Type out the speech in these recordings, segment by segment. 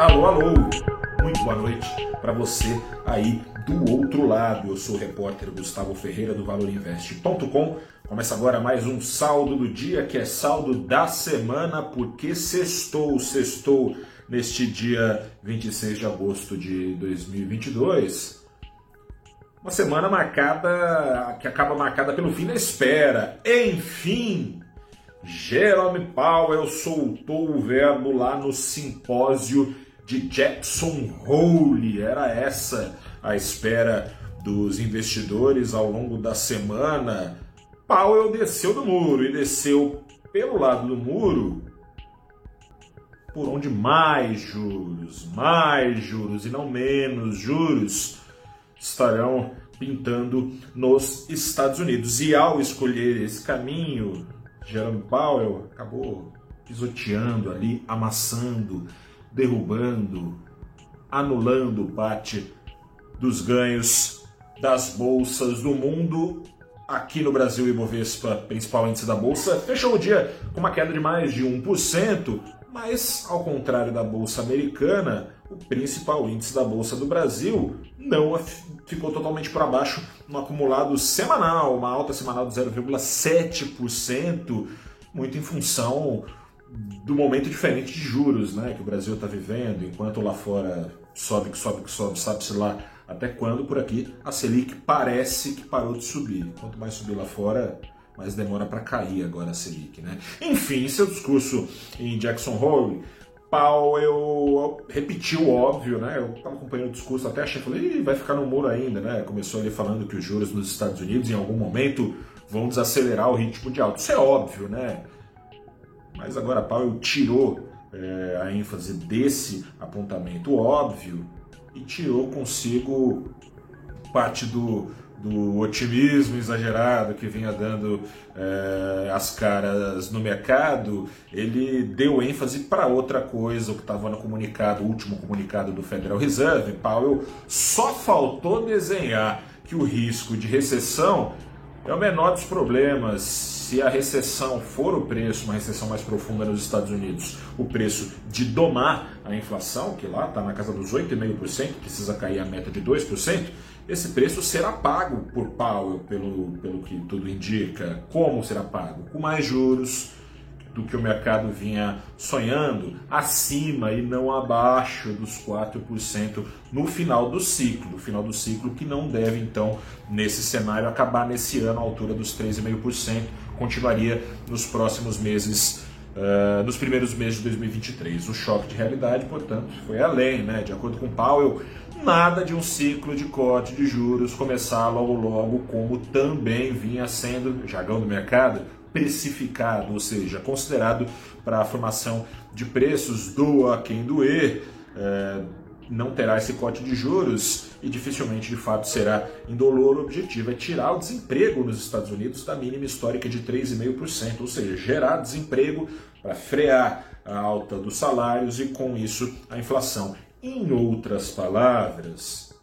Alô, alô! Muito boa noite para você aí do outro lado. Eu sou o repórter Gustavo Ferreira do ValorInvest.com. Começa agora mais um saldo do dia, que é saldo da semana, porque sextou, sextou neste dia 26 de agosto de 2022. Uma semana marcada, que acaba marcada pelo fim da espera. Enfim, Jerome Powell soltou o verbo lá no simpósio de Jackson Hole. Era essa a espera dos investidores ao longo da semana. Powell desceu do muro e desceu pelo lado do muro por onde mais juros, mais juros e não menos juros estarão pintando nos Estados Unidos. E ao escolher esse caminho, Jerome Powell acabou pisoteando ali, amassando, derrubando, anulando parte dos ganhos das bolsas do mundo. Aqui no Brasil, Ibovespa, principal índice da bolsa, fechou o dia com uma queda de mais de 1%, mas ao contrário da bolsa americana, o principal índice da bolsa do Brasil não ficou totalmente para baixo no acumulado semanal, uma alta semanal de 0,7%, muito em função do momento diferente de juros né, que o Brasil está vivendo, enquanto lá fora sobe, sobe, sobe, sabe-se lá até quando, por aqui a Selic parece que parou de subir. Quanto mais subir lá fora, mais demora para cair agora a Selic. Né? Enfim, seu discurso em Jackson Hole, Powell repetiu o óbvio, né? Eu estava acompanhando o discurso, até achei, falei, vai ficar no muro ainda, né? Começou ali falando que os juros nos Estados Unidos em algum momento vão desacelerar o ritmo de alta. Isso é óbvio, né? Mas agora Powell tirou é, a ênfase desse apontamento óbvio e tirou consigo parte do, do otimismo exagerado que vinha dando é, as caras no mercado, ele deu ênfase para outra coisa, o que estava no comunicado, o último comunicado do Federal Reserve, Powell só faltou desenhar que o risco de recessão é o menor dos problemas. Se a recessão for o preço, uma recessão mais profunda nos Estados Unidos, o preço de domar a inflação, que lá está na casa dos 8,5%, precisa cair a meta de 2%, esse preço será pago por Powell, pelo, pelo que tudo indica. Como será pago? Com mais juros do que o mercado vinha sonhando, acima e não abaixo dos 4% no final do ciclo. No final do ciclo, que não deve, então, nesse cenário, acabar nesse ano à altura dos 3,5%, continuaria nos próximos meses. Uh, nos primeiros meses de 2023. O choque de realidade, portanto, foi além, né? De acordo com Powell, nada de um ciclo de corte de juros começar logo logo, como também vinha sendo, jargão do mercado, precificado, ou seja, considerado para a formação de preços do a quem doer, é, não terá esse corte de juros e dificilmente de fato será indolor. O objetivo é tirar o desemprego nos Estados Unidos da mínima histórica de 3,5%, ou seja, gerar desemprego para frear a alta dos salários e com isso a inflação. Em outras palavras,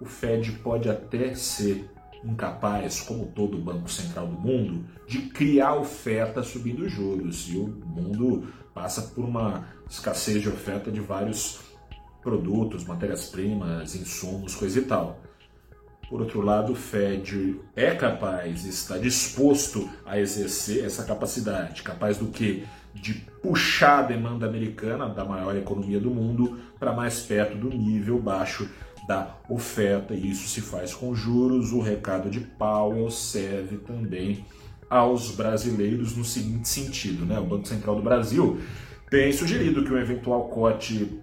o Fed pode até ser incapaz, como todo banco central do mundo, de criar oferta subindo juros. E o mundo passa por uma escassez de oferta de vários produtos, matérias-primas, insumos, coisa e tal. Por outro lado, o Fed é capaz, está disposto a exercer essa capacidade, capaz do que? De puxar a demanda americana, da maior economia do mundo, para mais perto do nível baixo da oferta, e isso se faz com juros. O recado de Powell serve também aos brasileiros no seguinte sentido: né? o Banco Central do Brasil tem sugerido que o eventual corte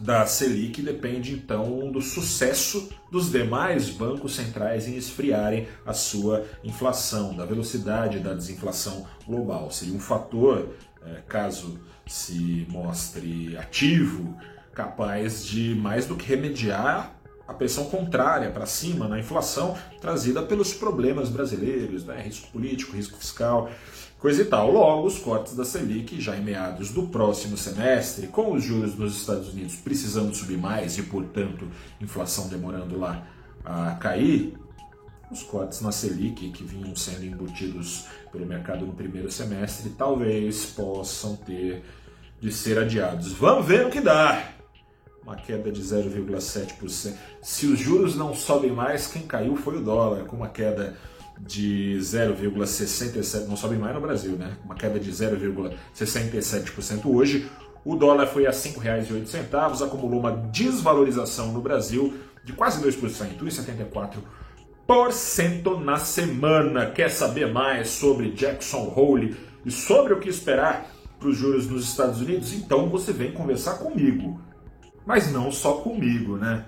da Selic depende então do sucesso dos demais bancos centrais em esfriarem a sua inflação, da velocidade da desinflação global. Seria um fator, é, caso se mostre ativo, capaz de mais do que remediar a pressão contrária para cima na inflação trazida pelos problemas brasileiros, né? risco político, risco fiscal, coisa e tal. Logo, os cortes da Selic, já em meados do próximo semestre, com os juros nos Estados Unidos precisando subir mais e, portanto, inflação demorando lá a cair, os cortes na Selic, que vinham sendo embutidos pelo mercado no primeiro semestre, talvez possam ter de ser adiados. Vamos ver o que dá. Uma queda de 0,7%. Se os juros não sobem mais, quem caiu foi o dólar, com uma queda de 0,67%, não sobe mais no Brasil, né? Uma queda de 0,67% hoje. O dólar foi a R$ 5,08, acumulou uma desvalorização no Brasil de quase 2%, 1,74% na semana. Quer saber mais sobre Jackson Hole e sobre o que esperar para os juros nos Estados Unidos? Então você vem conversar comigo. Mas não só comigo, né?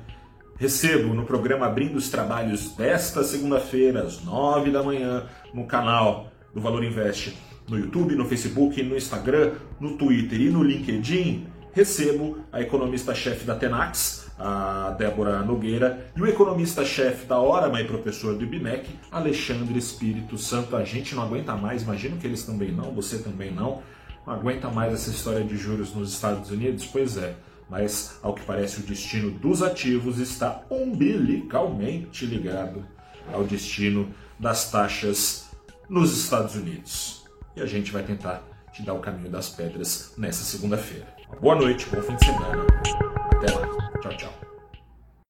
Recebo no programa Abrindo os Trabalhos desta segunda-feira, às nove da manhã, no canal do Valor Invest, no YouTube, no Facebook, no Instagram, no Twitter e no LinkedIn. Recebo a economista-chefe da Tenax, a Débora Nogueira, e o economista-chefe da Hora, e professor do IBMEC, Alexandre Espírito Santo. A gente não aguenta mais, imagino que eles também não, você também não. Não aguenta mais essa história de juros nos Estados Unidos? Pois é mas ao que parece o destino dos ativos está umbilicalmente ligado ao destino das taxas nos Estados Unidos. E a gente vai tentar te dar o caminho das pedras nessa segunda-feira. Boa noite, bom fim de semana. Até lá. Tchau, tchau.